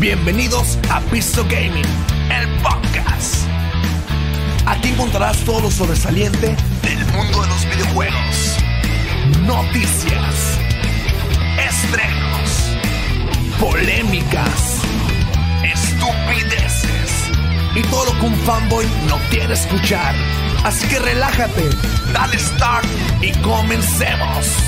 Bienvenidos a Piso Gaming, el podcast. Aquí encontrarás todo lo sobresaliente del mundo de los videojuegos, noticias, estrenos, polémicas, estupideces y todo lo que un fanboy no quiere escuchar. Así que relájate, dale start y comencemos.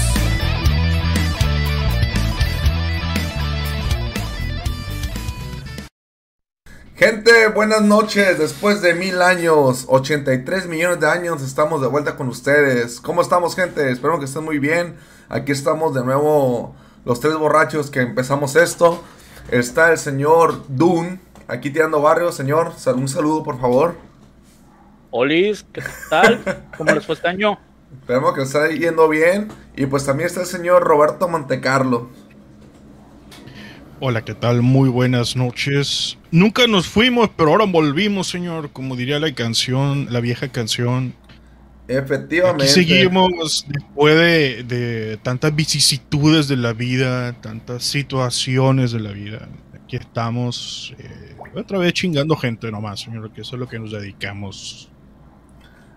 Gente, buenas noches. Después de mil años, 83 millones de años, estamos de vuelta con ustedes. ¿Cómo estamos, gente? Espero que estén muy bien. Aquí estamos de nuevo, los tres borrachos que empezamos esto. Está el señor Dune, aquí tirando barrio. Señor, un saludo, por favor. Olis, ¿qué tal? ¿Cómo les fue este año? Esperemos que esté yendo bien. Y pues también está el señor Roberto Montecarlo. Hola, ¿qué tal? Muy buenas noches. Nunca nos fuimos, pero ahora volvimos, señor. Como diría la canción, la vieja canción. Efectivamente. Aquí seguimos después de, tantas vicisitudes de la vida, tantas situaciones de la vida. Aquí estamos eh, otra vez chingando gente nomás, señor, que eso es lo que nos dedicamos.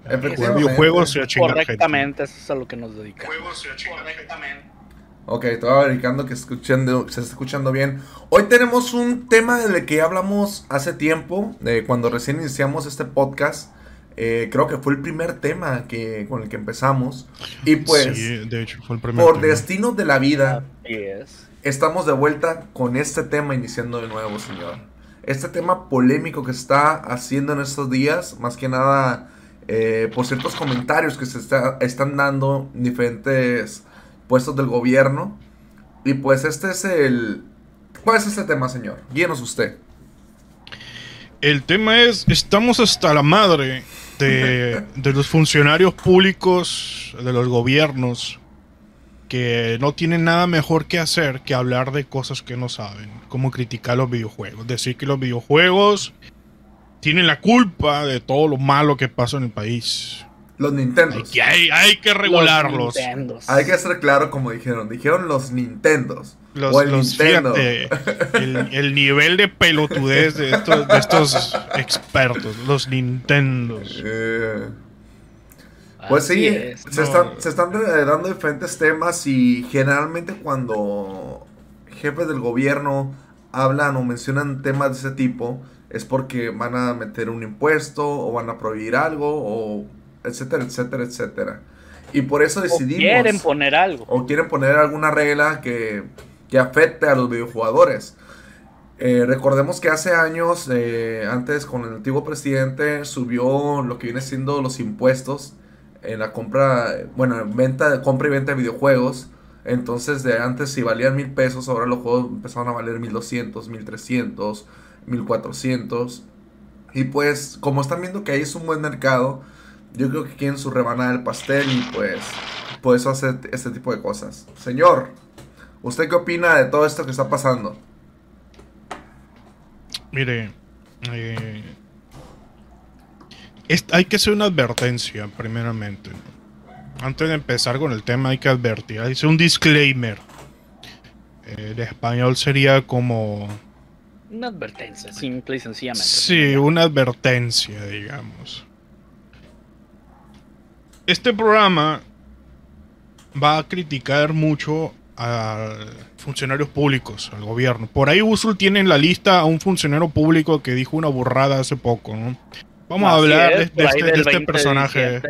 Efectivamente. Videojuegos y a chingar Correctamente, eso es a lo que nos dedicamos. Correctamente. Ok, estaba verificando que escuchando, se está escuchando bien. Hoy tenemos un tema del que hablamos hace tiempo, cuando recién iniciamos este podcast. Eh, creo que fue el primer tema que, con el que empezamos. Y pues, de hecho, fue el primer por destino de la vida, es. estamos de vuelta con este tema iniciando de nuevo, señor. Este tema polémico que se está haciendo en estos días, más que nada eh, por ciertos comentarios que se está, están dando en diferentes puestos del gobierno. Y pues este es el... ¿Cuál es este tema, señor? Guíenos usted. El tema es, estamos hasta la madre de, de los funcionarios públicos, de los gobiernos, que no tienen nada mejor que hacer que hablar de cosas que no saben, como criticar los videojuegos, decir que los videojuegos tienen la culpa de todo lo malo que pasa en el país. Los Nintendo. Hay que, hay, hay que regularlos. Hay que ser claro como dijeron. Dijeron los Nintendos. Los, el Nintendo. el, nivel de pelotudez de estos, de estos expertos. Los Nintendos. Eh, pues sí, se, están, se están dando diferentes temas y generalmente cuando jefes del gobierno hablan o mencionan temas de ese tipo es porque van a meter un impuesto o van a prohibir algo o etcétera, etcétera, etcétera. Y por eso decidimos... O quieren poner algo. O quieren poner alguna regla que, que afecte a los videojugadores. Eh, recordemos que hace años, eh, antes con el antiguo presidente, subió lo que viene siendo los impuestos en la compra, bueno, venta, compra y venta de videojuegos. Entonces, de antes si valían mil pesos, ahora los juegos empezaron a valer mil doscientos, mil trescientos, mil cuatrocientos. Y pues, como están viendo que ahí es un buen mercado, yo creo que quieren su rebanada del pastel y pues por eso hace este tipo de cosas. Señor, ¿usted qué opina de todo esto que está pasando? Mire, eh, hay que hacer una advertencia primeramente. Antes de empezar con el tema hay que advertir, hay que hacer un disclaimer. Eh, de español sería como... Una advertencia, simple y sencillamente. Sí, una advertencia, digamos este programa va a criticar mucho a funcionarios públicos, al gobierno. Por ahí Usul tiene en la lista a un funcionario público que dijo una burrada hace poco, ¿no? Vamos a hablar de, este, este personaje.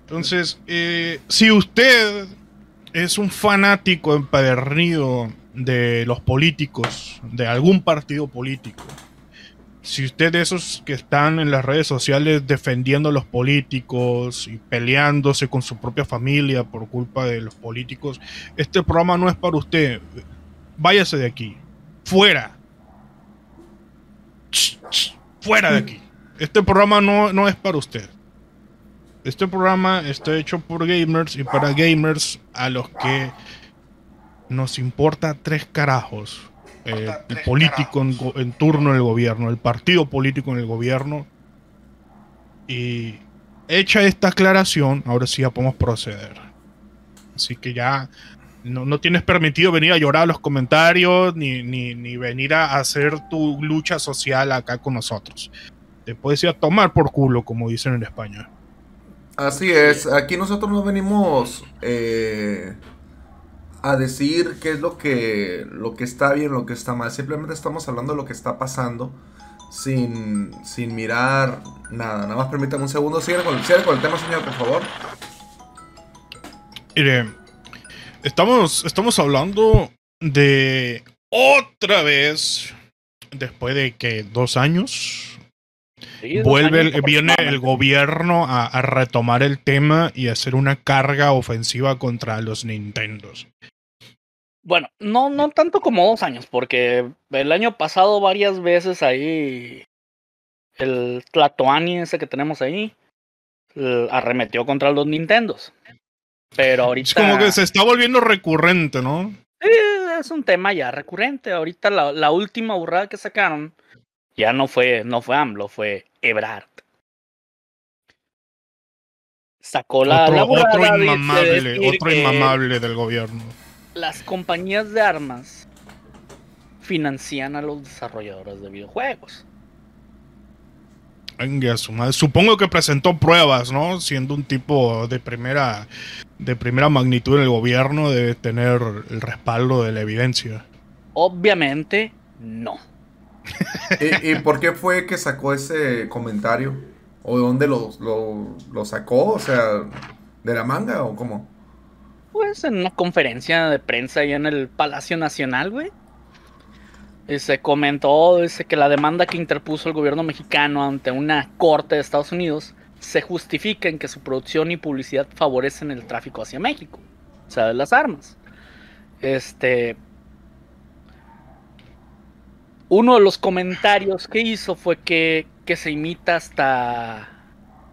Entonces, eh, si usted es un fanático empedernido de los políticos, de algún partido político, si usted de esos que están en las redes sociales defendiendo a los políticos y peleándose con su propia familia por culpa de los políticos, este programa no es para usted. Váyase de aquí. Fuera. Fuera de aquí. Este programa no, no es para usted. Este programa está hecho por gamers y para gamers a los que nos importa tres carajos eh, el político en, turno en el gobierno, el partido político en el gobierno. Y hecha esta aclaración, ahora sí ya podemos proceder. Así que ya no, no tienes permitido venir a llorar a los comentarios ni, ni, ni venir a hacer tu lucha social acá con nosotros. Te puedes ir a tomar por culo, como dicen en España. Así es, aquí nosotros no venimos eh, a decir qué es lo que, lo que está bien, lo que está mal. Simplemente estamos hablando de lo que está pasando sin, sin mirar nada. Nada más permítame un segundo. Sigue con, con el tema, señor, por favor. Mire, estamos, estamos hablando de otra vez, después de que dos años, Sí, vuelve, el- viene el gobierno a, a retomar el tema y hacer una carga ofensiva contra los Nintendos. Bueno, no, no tanto como dos años, porque el año pasado varias veces ahí el Tlatoani ese que tenemos ahí arremetió contra los Nintendos. Pero ahorita Es como que se está volviendo recurrente, ¿no? Sí, es un tema ya recurrente. Ahorita la, la última burrada que sacaron ya no fue, no fue AMLO, fue Ebrard. Sacó la, otro la otro de inmamable, otro inmamable del gobierno. Las compañías de armas financian a los desarrolladores de videojuegos. Supongo que presentó pruebas, ¿no? Siendo un tipo de primera, de primera magnitud en el gobierno, debe tener el respaldo de la evidencia. Obviamente, no. ¿Y, por qué fue que sacó ese comentario? ¿O de dónde lo, lo, sacó? O sea, ¿de la manga o cómo? Pues en una conferencia de prensa ahí en el Palacio Nacional, güey. Y se comentó que la demanda que interpuso el gobierno mexicano ante una corte de Estados Unidos se justifica en que su producción y publicidad favorecen el tráfico hacia México. O sea, de las armas. Este. Uno de los comentarios que hizo fue que, que se imita hasta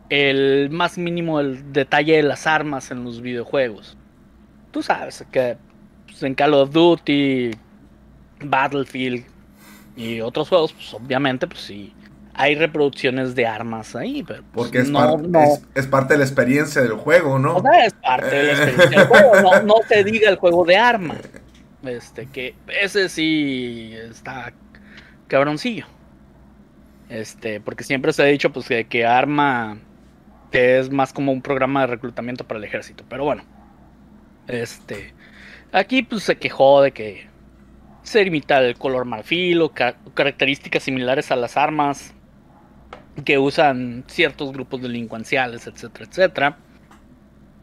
el más mínimo del detalle de las armas en los videojuegos. Tú sabes que pues, en Call of Duty, Battlefield y otros juegos, pues obviamente, pues sí, hay reproducciones de armas ahí, pero pues, Porque es, no, par- no. es, es parte de la experiencia del juego, ¿no? O sea, es parte de la experiencia del juego, no, no te diga el juego de arma. Este, que ese sí está cabroncillo. Este, porque siempre se ha dicho pues que, que arma es más como un programa de reclutamiento para el ejército. Pero bueno. Este. Aquí pues se quejó de que se imita el color marfil o ca- características similares a las armas que usan ciertos grupos delincuenciales, etcétera, etcétera.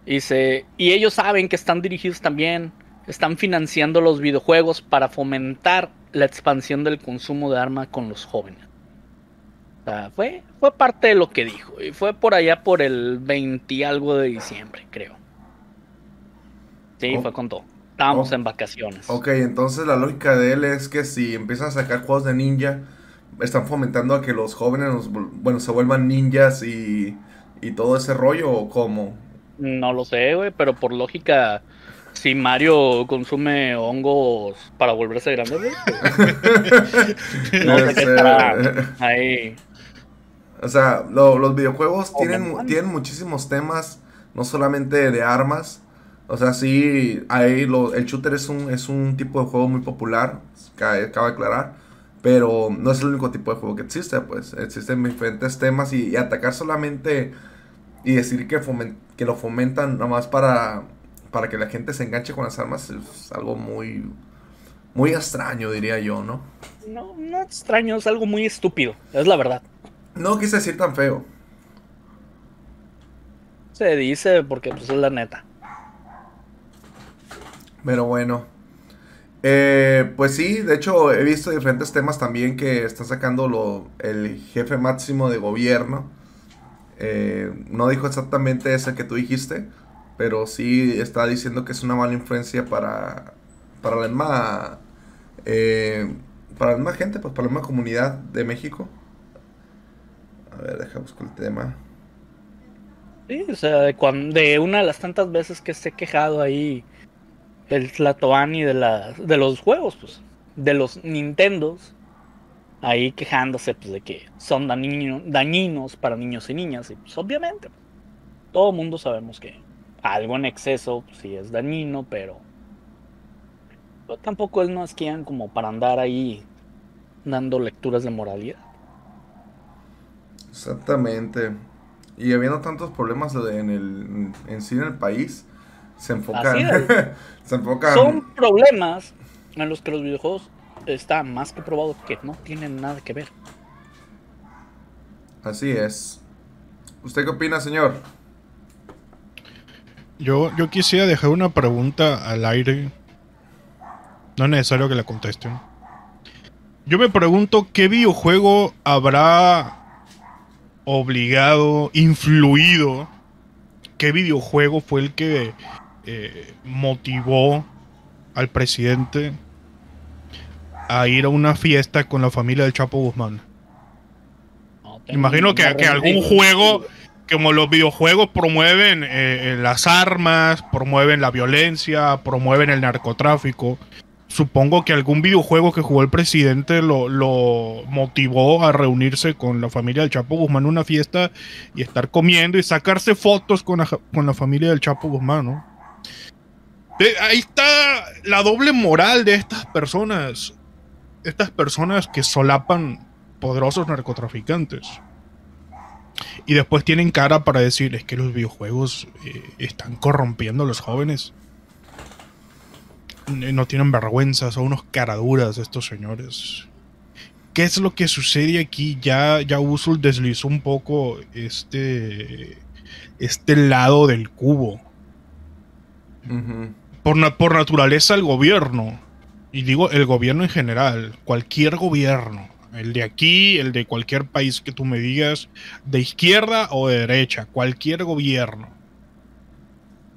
Y, se- y ellos saben que están dirigidos también, están financiando los videojuegos para fomentar la expansión del consumo de armas con los jóvenes. O sea, fue, fue parte de lo que dijo. Y fue por allá por el 20 y algo de diciembre, creo. Sí, Oh. fue con todo. Estábamos Oh. en vacaciones. Ok, entonces la lógica de él es que si empiezan a sacar juegos de ninja, están fomentando a que los jóvenes, bueno, se vuelvan ninjas y, y todo ese rollo, ¿o cómo? No lo sé, güey, pero por lógica, si Mario consume hongos para volverse grande, no sé qué Este, estará ahí. O sea, lo- los videojuegos tienen, tienen muchísimos temas, no solamente de armas. O sea, sí, ahí lo- el shooter es un, es un tipo de juego muy popular, cabe, cabe aclarar. Pero no es el único tipo de juego que existe, pues. Existen diferentes temas y, y atacar solamente y decir que, fomen- que lo fomentan nomás para, para que la gente se enganche con las armas es algo muy, muy extraño, diría yo, ¿no? No, no extraño, es algo muy estúpido, es la verdad. No quise decir tan feo. Se dice porque pues es la neta. Pero bueno. Eh, pues sí, de hecho he visto diferentes temas también que está sacando lo, el jefe máximo de gobierno. Eh, no dijo exactamente ese que tú dijiste, pero sí está diciendo que es una mala influencia para, para la misma, eh, para la misma gente, pues para la misma comunidad de México. A ver, deja buscar el tema. Sí, o sea, de, cuan- de una de las tantas veces que se ha quejado ahí el Tlatoani de, la, de los juegos, pues, de los Nintendos, ahí quejándose pues, de que son dañino- dañinos para niños y niñas, y pues obviamente, todo mundo sabemos que algo en exceso pues, sí es dañino, pero Pero tampoco él no es quien como para andar ahí dando lecturas de moralidad. Exactamente. Y habiendo tantos problemas en, el, en sí en el país, se enfocan. se enfocan. Son problemas en los que los videojuegos está más que probado que no tienen nada que ver. Así es. ¿Usted qué opina, señor? Yo, yo quisiera dejar una pregunta al aire. No es necesario que la contesten. Yo me pregunto qué videojuego habrá obligado, influido, qué videojuego fue el que eh, motivó al presidente a ir a una fiesta con la familia del Chapo Guzmán. Imagino que, algún juego, como los videojuegos promueven eh, eh, las armas, promueven la violencia, promueven el narcotráfico. Supongo que algún videojuego que jugó el presidente lo, motivó a reunirse con la familia del Chapo Guzmán en una fiesta y estar comiendo y sacarse fotos con la, familia del Chapo Guzmán, ¿no? ahí está la doble moral de estas personas. Estas personas que solapan poderosos narcotraficantes. Y después tienen cara para decir, es que los videojuegos eh, están corrompiendo a los jóvenes. No tienen vergüenza, son unos caraduras estos señores. ¿Qué es lo que sucede aquí? Ya, ya Usul deslizó un poco este, este lado del cubo. por, por naturaleza el gobierno, y digo el gobierno en general, cualquier gobierno, el de aquí, el de cualquier país que tú me digas, de izquierda o de derecha, cualquier gobierno.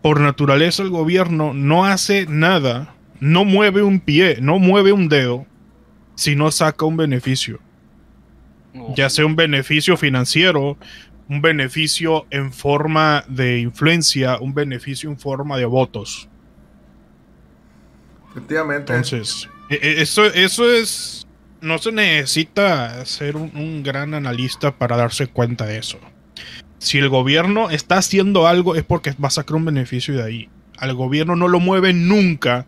Por naturaleza el gobierno no hace nada, no mueve un pie, no mueve un dedo, si no saca un beneficio. Ya sea un beneficio financiero, un beneficio en forma de influencia, un beneficio en forma de votos. Efectivamente. Entonces, e, e, eso, eso es no se necesita ser un, gran analista para darse cuenta de eso. Si el gobierno está haciendo algo es porque va a sacar un beneficio de ahí. Al gobierno no lo mueve nunca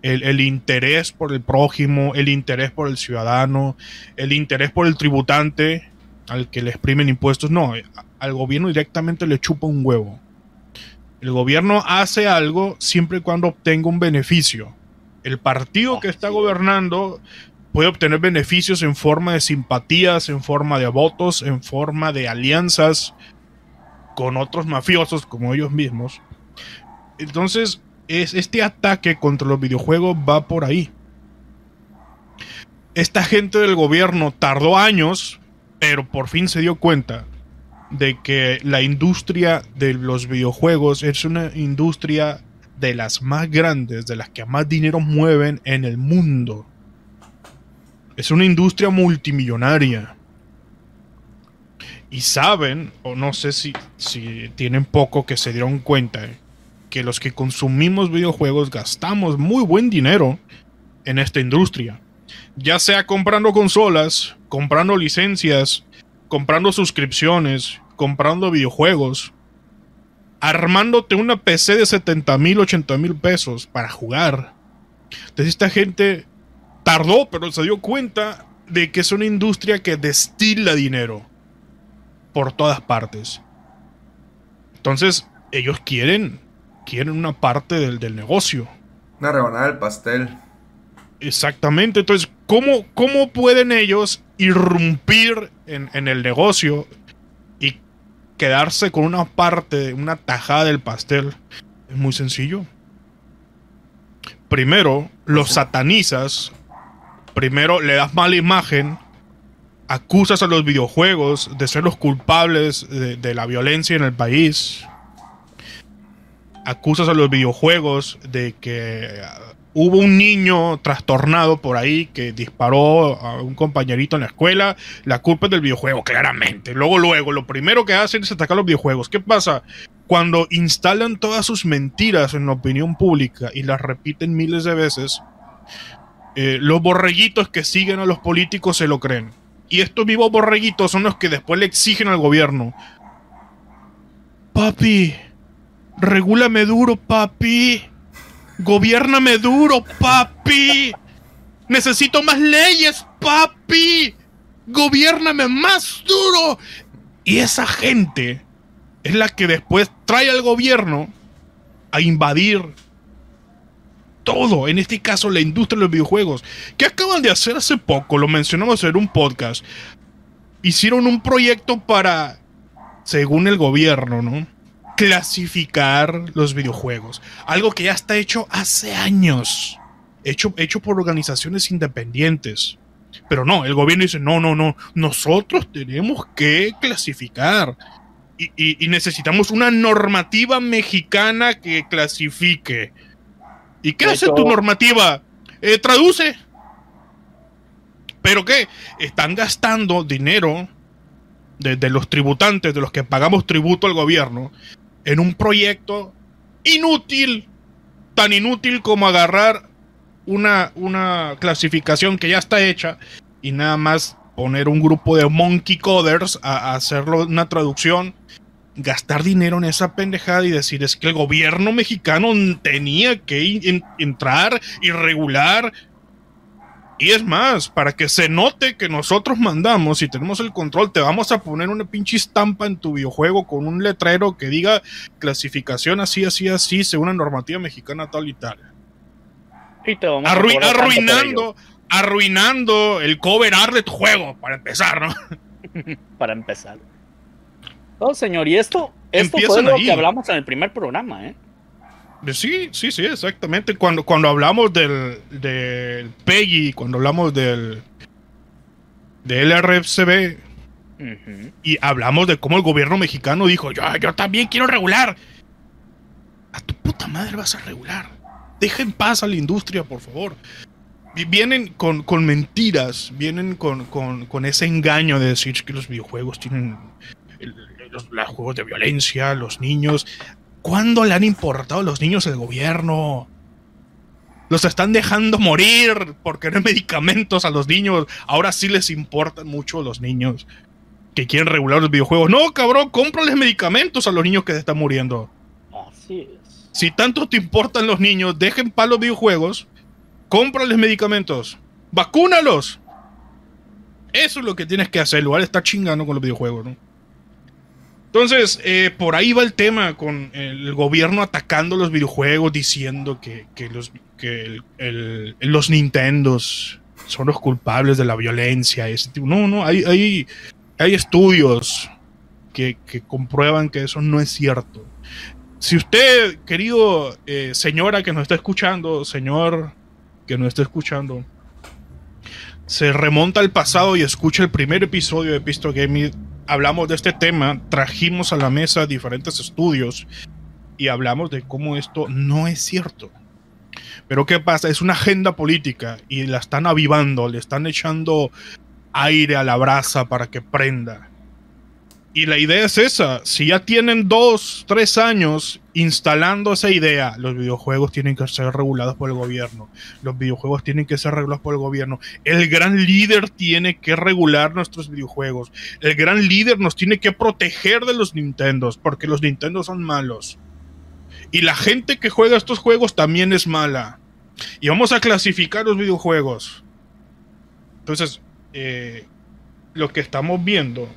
el, interés por el prójimo, el interés por el ciudadano, el interés por el tributante al que le exprimen impuestos. No, al gobierno directamente le chupa un huevo. El gobierno hace algo siempre y cuando obtenga un beneficio. El partido que está gobernando puede obtener beneficios en forma de simpatías, en forma de votos, en forma de alianzas con otros mafiosos como ellos mismos. Entonces, es, este ataque contra los videojuegos va por ahí. Esta gente del gobierno tardó años, pero por fin se dio cuenta de que la industria de los videojuegos es una industria de las más grandes, de las que más dinero mueven en el mundo. Es una industria multimillonaria. Y saben, o no sé si, si tienen poco que se dieron cuenta, que los que consumimos videojuegos gastamos muy buen dinero en esta industria. Ya sea comprando consolas, comprando licencias, comprando suscripciones, comprando videojuegos, armándote una PC de 70 mil, 80 mil pesos para jugar. Entonces esta gente tardó, pero se dio cuenta de que es una industria que destila dinero por todas partes. Entonces, ellos quieren, quieren una parte del, negocio. Una rebanada del pastel. Exactamente. Entonces, ¿cómo, cómo pueden ellos irrumpir en, en el negocio y quedarse con una parte, una tajada del pastel? Es muy sencillo. Primero, los satanizas primero le das mala imagen, acusas a los videojuegos de ser los culpables de, la violencia en el país, acusas a los videojuegos de que uh, hubo un niño trastornado por ahí que disparó a un compañerito en la escuela, la culpa es del videojuego, claramente. Luego, luego, lo primero que hacen es atacar los videojuegos. ¿Qué pasa? Cuando instalan todas sus mentiras en la opinión pública y las repiten miles de veces, eh, los borreguitos que siguen a los políticos se lo creen. Y estos vivos borreguitos son los que después le exigen al gobierno. Papi, regúlame duro, papi. Gobiername duro, papi. Necesito más leyes, papi. Gobiername más duro. Y esa gente es la que después trae al gobierno a invadir todo, en este caso la industria de los videojuegos, que acaban de hacer hace poco, lo mencionamos en un podcast, hicieron un proyecto para, según el gobierno, ¿no? Clasificar los videojuegos, algo que ya está hecho hace años, hecho, hecho por organizaciones independientes. Pero no, el gobierno dice, no, no, no, nosotros tenemos que clasificar. Y, y necesitamos una normativa mexicana que clasifique. ¿Y qué hace tu normativa? Eh, traduce. ¿Pero qué? Están gastando dinero de, los tributantes, de los que pagamos tributo al gobierno, en un proyecto inútil, tan inútil como agarrar una, una clasificación que ya está hecha y nada más poner un grupo de monkey coders a hacerlo una traducción gastar dinero en esa pendejada y decir es que el gobierno mexicano tenía que entrar y regular. Y es más, para que se note que nosotros mandamos y tenemos el control, te vamos a poner una pinche estampa en tu videojuego con un letrero que diga clasificación así, así, así, según la normativa mexicana tal y tal. arruinando, arruinando el cover art de tu juego, para empezar, ¿no? para empezar. No, señor, y esto, esto fue lo que hablamos en el primer programa, ¿eh? Sí, sí, sí, exactamente. Cuando, cuando hablamos del, del PEGI, cuando hablamos del, del RFCB, y hablamos de cómo el gobierno mexicano dijo, yo, yo también quiero regular. A tu puta madre vas a regular. Deja en paz a la industria, por favor. Vienen con, con mentiras, vienen con, con, con, ese engaño de decir que los videojuegos tienen los, juegos de violencia, los niños. ¿Cuándo le han importado los niños al gobierno? Los están dejando morir porque no hay medicamentos a los niños. Ahora sí les importan mucho los niños que quieren regular los videojuegos. No, cabrón, cómprales medicamentos a los niños que se están muriendo. Así es. Si tanto te importan los niños, dejen para los videojuegos, cómprales medicamentos, vacúnalos. Eso es lo que tienes que hacer, lugar está chingando con los videojuegos, ¿no? Entonces, eh, por ahí va el tema con el gobierno atacando los videojuegos, diciendo que, los, que los Nintendos son los culpables de la violencia. Ese tipo. No, no, hay, hay, hay estudios que, comprueban que eso no es cierto. Si usted, querido eh, señora que nos está escuchando, señor que nos está escuchando, se remonta al pasado y escucha el primer episodio de Pisto Gaming hablamos de este tema, trajimos a la mesa diferentes estudios y hablamos de cómo esto no es cierto. Pero ¿qué pasa? Es una agenda política y la están avivando, le están echando aire a la brasa para que prenda. Y la idea es esa. Si ya tienen dos, tres años instalando esa idea, los videojuegos tienen que ser regulados por el gobierno. Los videojuegos tienen que ser regulados por el gobierno. El gran líder tiene que regular nuestros videojuegos. El gran líder nos tiene que proteger de los Nintendos, porque los Nintendos son malos. Y la gente que juega estos juegos también es mala. Y vamos a clasificar los videojuegos. Entonces, eh, lo que estamos viendo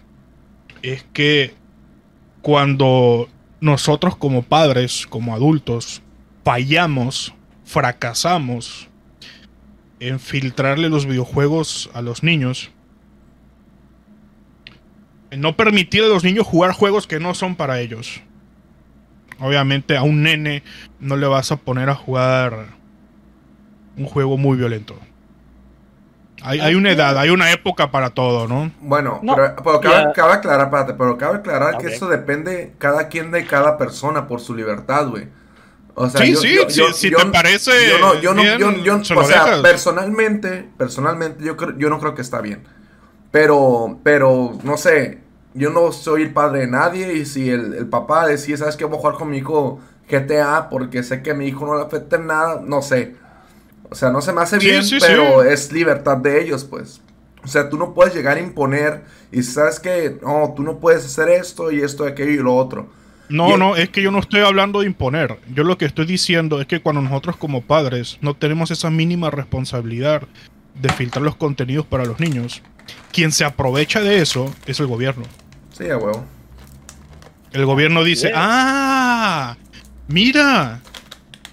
es que cuando nosotros como padres, como adultos, fallamos, fracasamos en filtrarle los videojuegos a los niños, en no permitir a los niños jugar juegos que no son para ellos. Obviamente a un nene no le vas a poner a jugar un juego muy violento. Hay, una edad, hay una época para todo, ¿no? Bueno, pero, cabe, aclarar, espérate, pero cabe aclarar que eso depende cada quien de cada persona por su libertad, güey. O sea, sí, sí, si te parece. Yo no, yo no, yo, o sea, personalmente, personalmente, yo creo, yo no creo que está bien. Pero, pero, no sé, yo no soy el padre de nadie y si el, el papá decide, ¿sabes qué? Voy a jugar con mi hijo GTA porque sé que a mi hijo no le afecta en nada, no sé. O sea, no se me hace bien, pero es libertad de ellos, pues. O sea, tú no puedes llegar a imponer y sabes que, no, tú no puedes hacer esto y esto, aquello y lo otro. No, no, es que yo no estoy hablando de imponer. Yo lo que estoy diciendo es que cuando nosotros como padres no tenemos esa mínima responsabilidad de filtrar los contenidos para los niños, quien se aprovecha de eso es el gobierno. Sí, a huevo. El gobierno dice, ah, mira,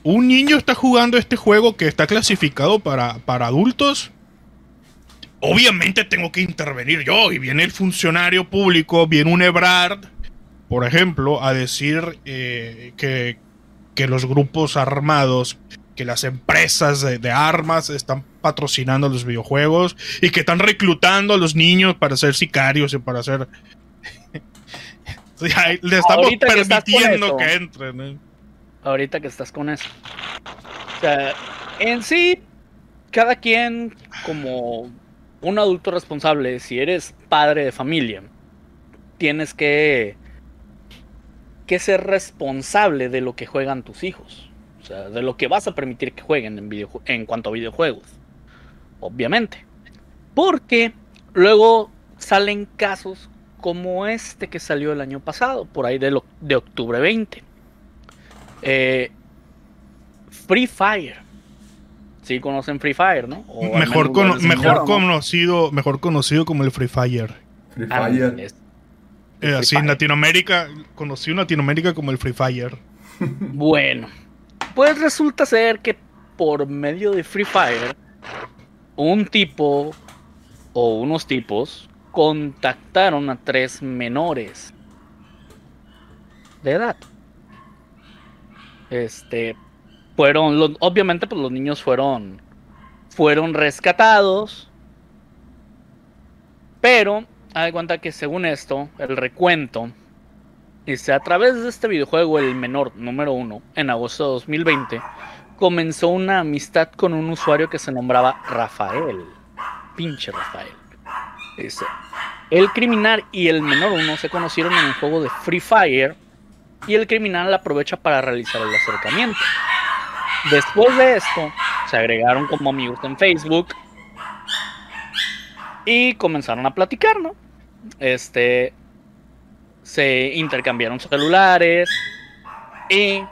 un niño está jugando este juego que está clasificado para, para adultos. Obviamente tengo que intervenir yo. Y viene el funcionario público, viene un Ebrard por ejemplo, a decir eh, que, los grupos armados, que las empresas de, armas están patrocinando los videojuegos y que están reclutando a los niños para ser sicarios y para ser... Le estamos permitiendo que, entren. ¿eh? Ahorita que estás con eso. O sea, en sí, cada quien como un adulto responsable, si eres padre de familia, tienes que que ser responsable de lo que juegan tus hijos. O sea, de lo que vas a permitir que jueguen en, en cuanto a videojuegos. Obviamente. Porque luego salen casos como este que salió el año pasado, por ahí de, de octubre 20. Eh, Free Fire. Sí conocen Free Fire, ¿no? mejor, mejor conocido, mejor conocido como el Free Fire. Free Fire. Eh, así en Latinoamérica, conocí en Latinoamérica como el Free Fire. Bueno, pues resulta ser que por medio de Free Fire, un tipo o unos tipos contactaron a tres menores de edad. Este, fueron, obviamente, pues los niños fueron, fueron rescatados, pero de cuenta que según esto, el recuento, dice, a través de este videojuego, el menor número uno, en agosto de 2020, comenzó una amistad con un usuario que se nombraba Rafael. Pinche Rafael. Dice, el criminal y el menor uno se conocieron en un juego de Free Fire y el criminal aprovecha para realizar el acercamiento. Después de esto, se agregaron como amigos en Facebook y comenzaron a platicar, ¿no? Este. Se intercambiaron celulares. Y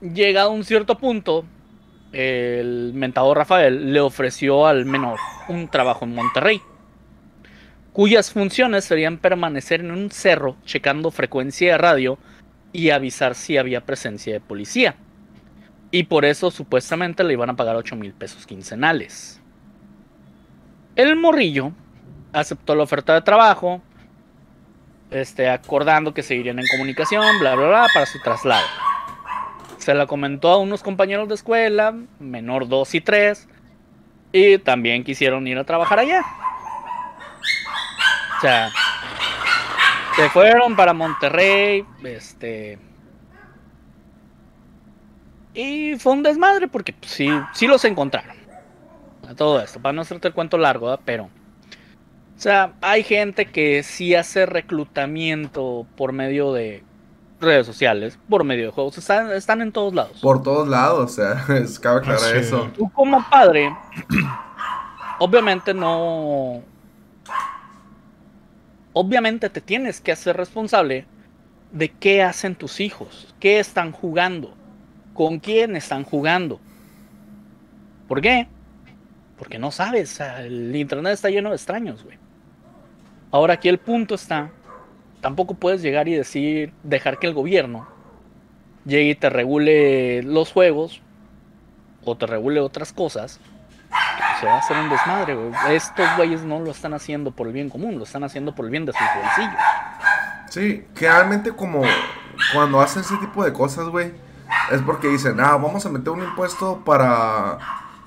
llegado a un cierto punto, el mentado Rafael le ofreció al menor un trabajo en Monterrey, cuyas funciones serían permanecer en un cerro checando frecuencia de radio y avisar si había presencia de policía. Y por eso supuestamente le iban a pagar 8 mil pesos quincenales. El morrillo aceptó la oferta de trabajo, este, acordando que seguirían en comunicación, bla, bla, bla, para su traslado. Se la comentó a unos compañeros de escuela, menor 2 y 3, y también quisieron ir a trabajar allá. O sea, se fueron para Monterrey, este... Y fue un desmadre porque pues, sí, sí los encontraron. A todo esto, para no hacerte el cuento largo, pero... O sea, hay gente que sí hace reclutamiento por medio de redes sociales, por medio de juegos. Están, en todos lados. Por todos lados, o sea, es, cabe aclarar eso. Tú como padre, obviamente no... Obviamente te tienes que hacer responsable de qué hacen tus hijos, qué están jugando, con quién están jugando. ¿Por qué? Porque no sabes, el internet está lleno de extraños, güey. Ahora aquí el punto está, tampoco puedes llegar y decir, dejar que el gobierno llegue y te regule los juegos o te regule otras cosas. Se va a hacer un desmadre, güey. Estos güeyes no lo están haciendo por el bien común, lo están haciendo por el bien de sus bolsillos. Sí, generalmente como cuando hacen ese tipo de cosas, güey, es porque dicen, ah, vamos a meter un impuesto para,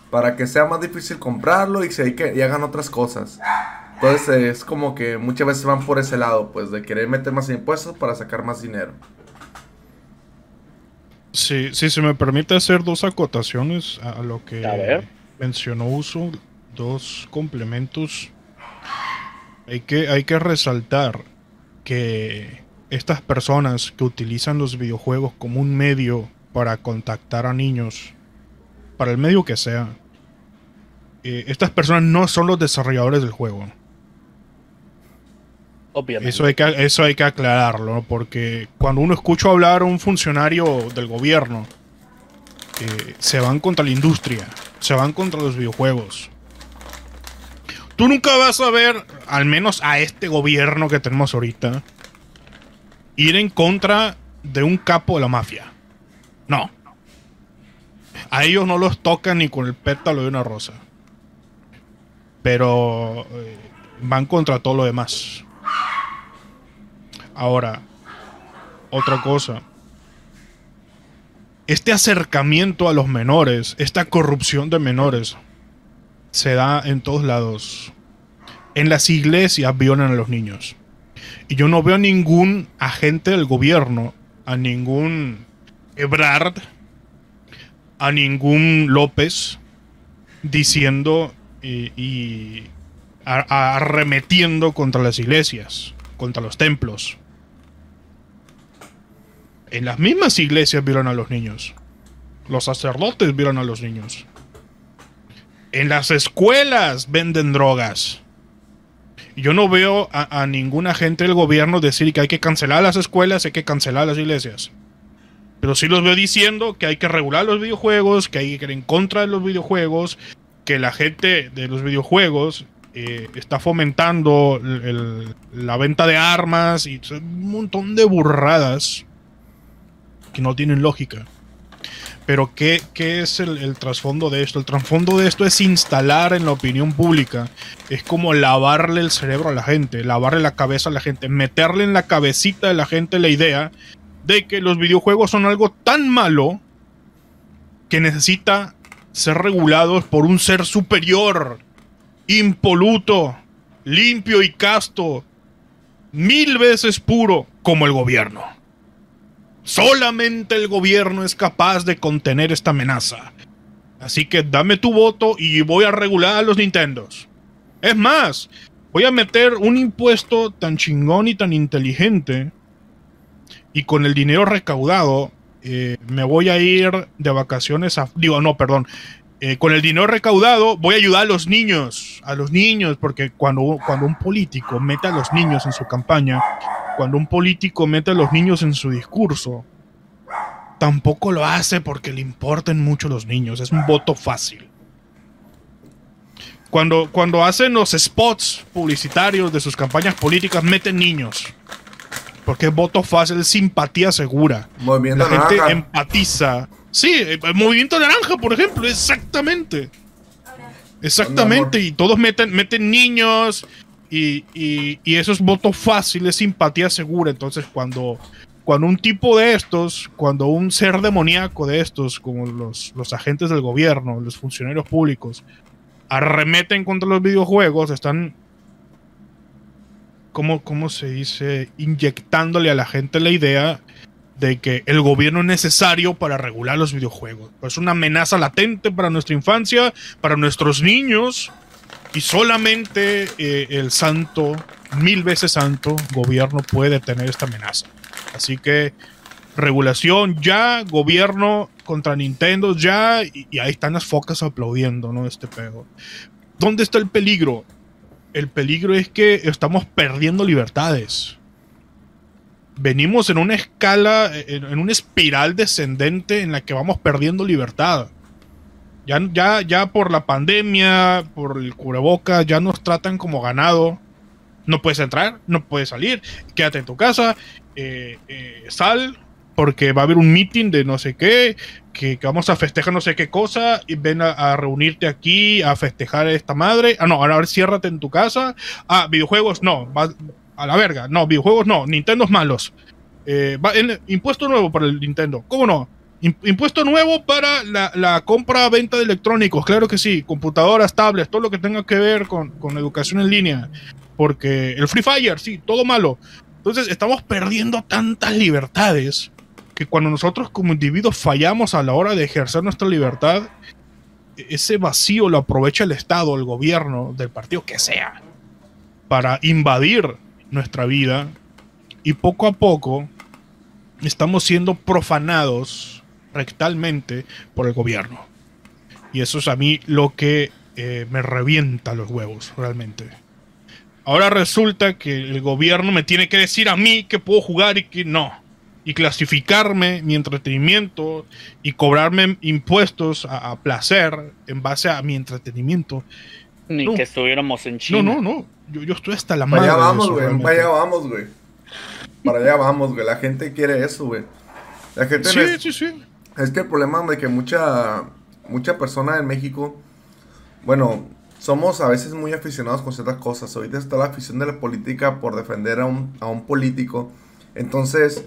para que sea más difícil comprarlo y, se, y hagan otras cosas. Entonces es como que muchas veces van por ese lado, pues de querer meter más impuestos para sacar más dinero. Sí, si se me permite hacer dos acotaciones a lo que mencionó Uso, dos complementos. Hay que, hay que resaltar que estas personas que utilizan los videojuegos como un medio para contactar a niños, para el medio que sea, eh, estas personas no son los desarrolladores del juego Obviamente. Eso hay que, eso hay que aclararlo, ¿no? porque cuando uno escucha hablar a un funcionario del gobierno, eh, se van contra la industria, se van contra los videojuegos. Tú nunca vas a ver, al menos a este gobierno que tenemos ahorita, ir en contra de un capo de la mafia. No. A ellos no los tocan ni con el pétalo de una rosa. Pero eh, van contra todo lo demás. Ahora, otra cosa. Este acercamiento a los menores, esta corrupción de menores, se da en todos lados. En las iglesias violan a los niños. Y yo no veo ningún agente del gobierno, a ningún Ebrard, a ningún López, diciendo y, y arremetiendo contra las iglesias, contra los templos. En las mismas iglesias violan a los niños. Los sacerdotes violan a los niños. En las escuelas venden drogas. Yo no veo a, a agente del gobierno decir que hay que cancelar las escuelas, hay que cancelar las iglesias. Pero sí los veo diciendo que hay que regular los videojuegos, que hay que ir en contra de los videojuegos, que la gente de los videojuegos eh, está fomentando la venta de armas y un montón de burradas que no tienen lógica. Pero ¿qué, qué es el, el trasfondo de esto? El trasfondo de esto es instalar en la opinión pública. Es como lavarle el cerebro a la gente, lavarle la cabeza a la gente, meterle en la cabecita de la gente la idea de que los videojuegos son algo tan malo que necesita ser regulados por un ser superior, impoluto, limpio y casto, mil veces puro como el gobierno. Solamente el gobierno es capaz de contener esta amenaza. Así que dame tu voto y voy a regular a los Nintendos. Es más, voy a meter un impuesto tan chingón y tan inteligente. Y con el dinero recaudado, eh, me voy a ir de vacaciones a. Digo, no, perdón. Eh, con el dinero recaudado, voy a ayudar a los niños. A los niños, porque cuando, cuando un político mete a los niños en su campaña, cuando un político mete a los niños en su discurso, tampoco lo hace porque le importen mucho los niños. Es un voto fácil. Cuando, cuando hacen los spots publicitarios de sus campañas políticas, meten niños. Porque es voto fácil, es simpatía segura. Movimiento La gente naranja. empatiza. Sí, el movimiento naranja, por ejemplo, exactamente. Exactamente, y todos meten, meten niños y, y- y eso es voto fácil, es simpatía segura. Entonces, cuando, cuando un tipo de estos, cuando un ser demoníaco de estos, como los, los agentes del gobierno, los funcionarios públicos, arremeten contra los videojuegos, están, ¿cómo, cómo se dice? Inyectándole a la gente la idea de que el gobierno es necesario para regular los videojuegos. Es una amenaza latente para nuestra infancia, para nuestros niños, y solamente eh, el santo, mil veces santo, gobierno puede tener esta amenaza. Así que regulación ya, gobierno contra Nintendo ya, y, ahí están las focas aplaudiendo, ¿no? Este pedo. ¿Dónde está el peligro? El peligro es que estamos perdiendo libertades venimos en una escala, en una espiral descendente en la que vamos perdiendo libertad. Ya, ya, ya por la pandemia, por el cubreboca, ya nos tratan como ganado. No puedes entrar, no puedes salir, quédate en tu casa, eh, eh, sal, porque va a haber un meeting de no sé qué, que, vamos a festejar no sé qué cosa, y ven a, reunirte aquí a festejar esta madre. Ah, no, ahora ciérrate en tu casa. Ah, videojuegos, no, vas a la verga. No, videojuegos no, Nintendos malos. Eh, va- en- impuesto nuevo para el Nintendo. ¿Cómo no? Im- Impuesto nuevo para la, la compra-venta de electrónicos, claro que sí. Computadoras, tablets, todo lo que tenga que ver con, con educación en línea. Porque el Free Fire, sí, todo malo. Entonces estamos perdiendo tantas libertades que cuando nosotros como individuos fallamos a la hora de ejercer nuestra libertad, e- ese vacío lo aprovecha el Estado, el gobierno, del partido que sea, para invadir nuestra vida y poco a poco estamos siendo profanados rectalmente por el gobierno. Y eso es a mí lo que eh, me revienta los huevos, realmente. Ahora resulta que el gobierno me tiene que decir a mí que puedo jugar y que no. Y clasificarme mi entretenimiento y cobrarme impuestos a, a placer en base a mi entretenimiento. Ni No. que estuviéramos en China. No, no, no. Yo, yo estoy hasta la Para madre. allá vamos, güey. Para allá vamos, güey. Para allá vamos, güey. La gente quiere eso, güey. La gente Sí, sí, sí. Es que el problema de que mucha mucha persona en México, bueno, somos a veces muy aficionados con ciertas cosas. Ahorita está la afición de la política por defender a un, a un político. Entonces,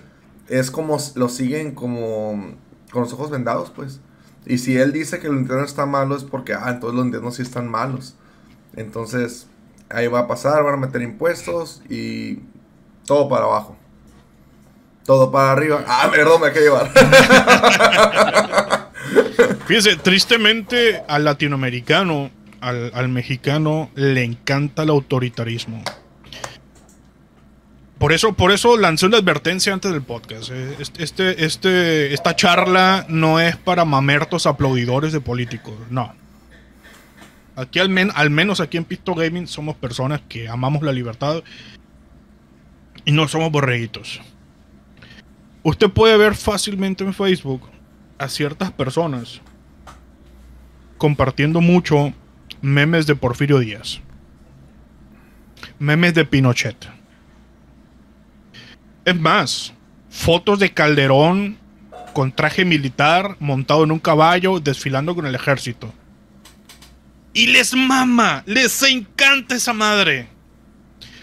es como lo siguen como con los ojos vendados, pues. Y si él dice que el Nintendo está malo es porque, ah, entonces los Nintendo sí están malos. Entonces, ahí va a pasar, van a meter impuestos y todo para abajo. Todo para arriba. Ah, perdón, me hay que llevar. Fíjese, tristemente al latinoamericano, al, al mexicano, le encanta el autoritarismo. Por eso, por eso lancé una advertencia antes del podcast. eh, Este, este, esta charla no es para mamertos aplaudidores de políticos, no. Aquí al, men- al menos aquí en Pisto Gaming somos personas que amamos la libertad y no somos borreguitos. Usted puede ver fácilmente en Facebook a ciertas personas compartiendo mucho memes de Porfirio Díaz, memes de Pinochet. Es más, fotos de Calderón con traje militar, montado en un caballo, desfilando con el ejército. Y les mama, les encanta esa madre.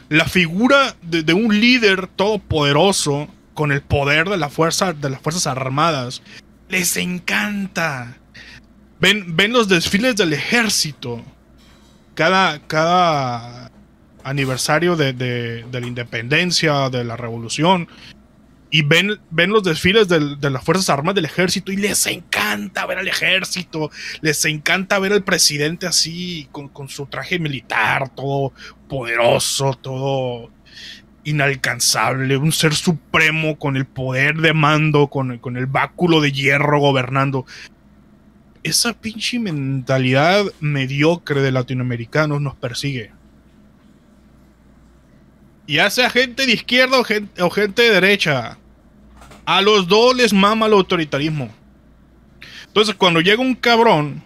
La figura de, de un líder todopoderoso con el poder de, la fuerza, de las Fuerzas Armadas les encanta. Ven, ven los desfiles del ejército. Cada, cada aniversario de, la independencia, de la revolución. Y ven, ven los desfiles de las Fuerzas Armadas del ejército y les encanta ver al ejército. Les encanta ver al presidente así, con, con su traje militar, todo poderoso, todo inalcanzable, un ser supremo con el poder de mando, con, con el báculo de hierro gobernando. Esa pinche mentalidad mediocre de latinoamericanos nos persigue. Ya sea gente de izquierda o gente, o gente de derecha, a los dos les mama el autoritarismo. Entonces, cuando llega un cabrón,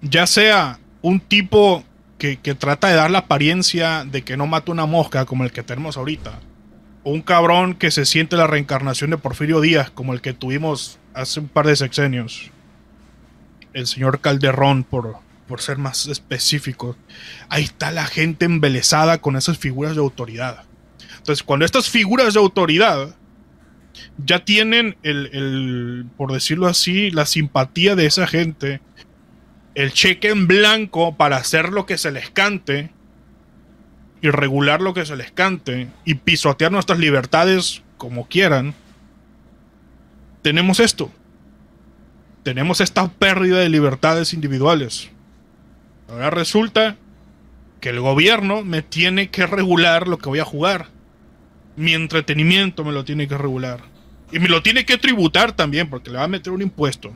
ya sea un tipo que, trata de dar la apariencia de que no mata una mosca como el que tenemos ahorita, o un cabrón que se siente la reencarnación de Porfirio Díaz como el que tuvimos hace un par de sexenios, el señor Calderón, por, por ser más específico, ahí está la gente embelesada con esas figuras de autoridad. Entonces, cuando estas figuras de autoridad ya tienen el, el, por decirlo así, la simpatía de esa gente, el cheque en blanco para hacer lo que se les cante y regular lo que se les cante y pisotear nuestras libertades como quieran, tenemos esto. Tenemos esta pérdida de libertades individuales. Ahora resulta que el gobierno me tiene que regular lo que voy a jugar. Mi entretenimiento me lo tiene que regular. Y me lo tiene que tributar también, porque le va a meter un impuesto.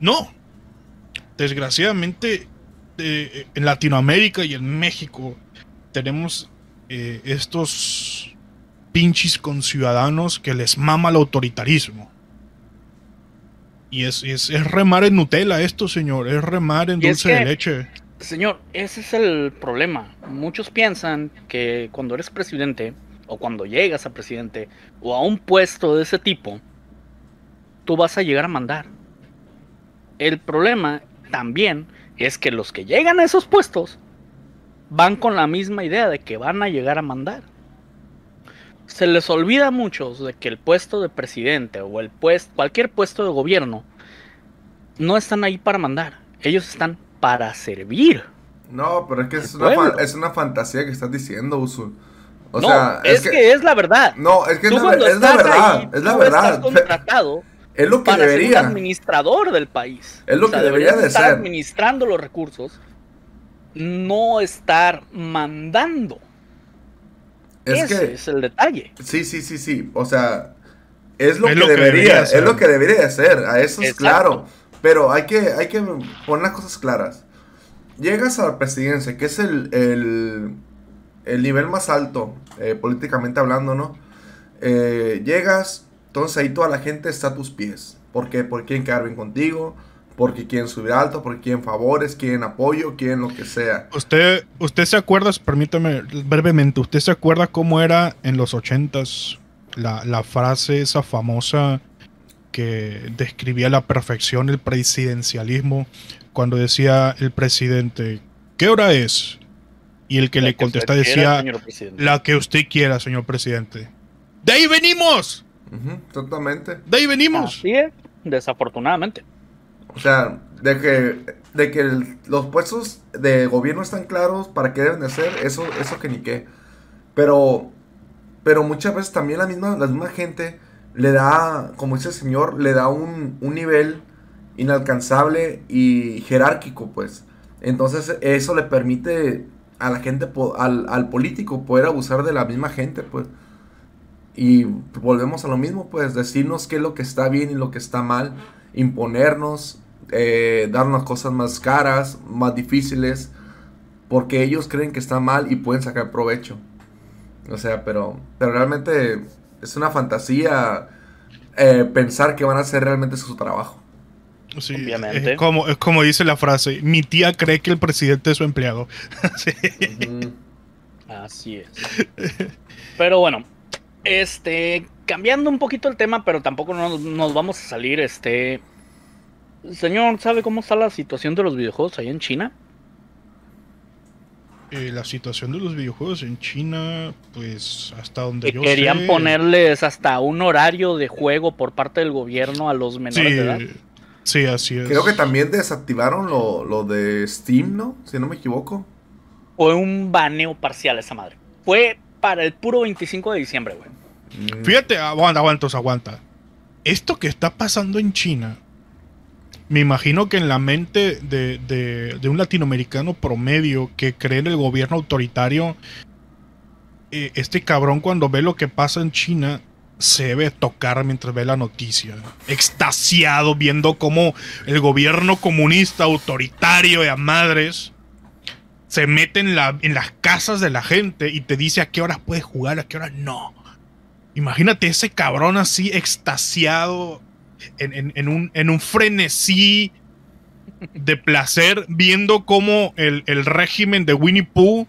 No. Desgraciadamente, eh, en Latinoamérica y en México tenemos eh, estos pinches conciudadanos que les mama el autoritarismo. Y es, es, es remar en Nutella esto, señor. Es remar en es dulce de leche. Señor, ese es el problema. Muchos piensan que cuando eres presidente, o cuando llegas a presidente, o a un puesto de ese tipo, tú vas a llegar a mandar. El problema también es que los que llegan a esos puestos van con la misma idea de que van a llegar a mandar. Se les olvida a muchos de que el puesto de presidente o el puesto, cualquier puesto de gobierno no están ahí para mandar. Ellos están para servir. No, pero es que es una, es una fantasía que estás diciendo, Usul. O no, sea, es, que, es la verdad. No, es que es la, es la verdad. ahí, es la verdad. estás contratado Es lo que para ser un debería. administrador del país. Es lo que debería de estar ser. administrando los recursos, no estar mandando. Es Ese que. es el detalle. Sí, sí, sí, sí. O sea, es lo, Es que, lo que debería, debería es ser. lo que debería de ser. A eso es Exacto. claro. Pero hay que, hay que poner las cosas claras. llegas a la presidencia, que es el, el, el nivel más alto, eh, políticamente hablando, ¿no? Eh, llegas, entonces ahí toda la gente está a tus pies. ¿Por qué? Porque quieren quedar bien contigo, porque quieren subir alto, porque quieren favores, quieren apoyo, quieren lo que sea. Usted, usted se acuerda, permítame brevemente, ¿usted se acuerda cómo era en los ochentas la, la frase esa famosa que describía a la perfección el presidencialismo cuando decía el presidente, ¿qué hora es? Y el que La le que contesta decía, la que usted quiera, señor presidente. De ahí venimos, Exactamente. de ahí venimos. Así es, desafortunadamente. O sea, de que, de que el- los puestos de gobierno están claros para qué deben de ser, eso, eso que ni qué. Pero, pero muchas veces también la misma, la misma gente le da, como dice el señor, le da un, un nivel inalcanzable y jerárquico, pues. Entonces eso le permite a la gente, al, al político poder abusar de la misma gente, pues. Y volvemos a lo mismo, pues, decirnos qué es lo que está bien y lo que está mal, imponernos, eh, darnos cosas más caras, más difíciles, porque ellos creen que está mal y pueden sacar provecho. O sea, pero, pero realmente es una fantasía eh, pensar que van a hacer realmente su trabajo. Sí, Obviamente. Es como, es como dice la frase, mi tía cree que el presidente es su empleado. Sí. Así es. Pero bueno, este, cambiando un poquito el tema, pero tampoco nos, nos vamos a salir, este... Señor, ¿sabe cómo está la situación de los videojuegos ahí en China? Eh, la situación de los videojuegos en China, pues hasta donde Que yo querían sé- ponerles hasta un horario de juego por parte del gobierno a los Sí, menores de edad. sí, así es. Creo que también desactivaron lo, lo de Steam, ¿no? Si no me equivoco. Fue un baneo parcial esa madre. Fue para el puro 25 de diciembre, güey. Mm. Fíjate, aguanta, aguanta, aguanta. Esto que está pasando en China, me imagino que en la mente de, de- de un latinoamericano promedio que cree en el gobierno autoritario, eh, este cabrón cuando ve lo que pasa en China se debe tocar mientras ve la noticia. Extasiado viendo cómo el gobierno comunista autoritario de a madres se mete en, la, en las casas de la gente y te dice a qué horas puedes jugar, a qué horas no. Imagínate ese cabrón así extasiado en un frenesí de placer viendo cómo el, el régimen de Winnie Pooh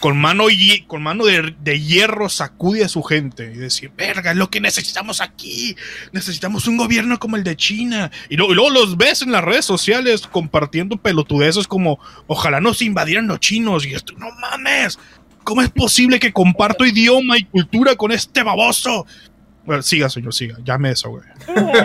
con mano, con mano de, de hierro sacude a su gente y decir, verga, es lo que necesitamos aquí. Necesitamos un gobierno como el de China. Y luego, y luego los ves en las redes sociales compartiendo pelotudeces como, ojalá nos invadieran los chinos. Y esto, no mames. ¿Cómo es posible que comparto idioma y cultura con este baboso? Bueno, siga, señor, siga. Llame eso, güey.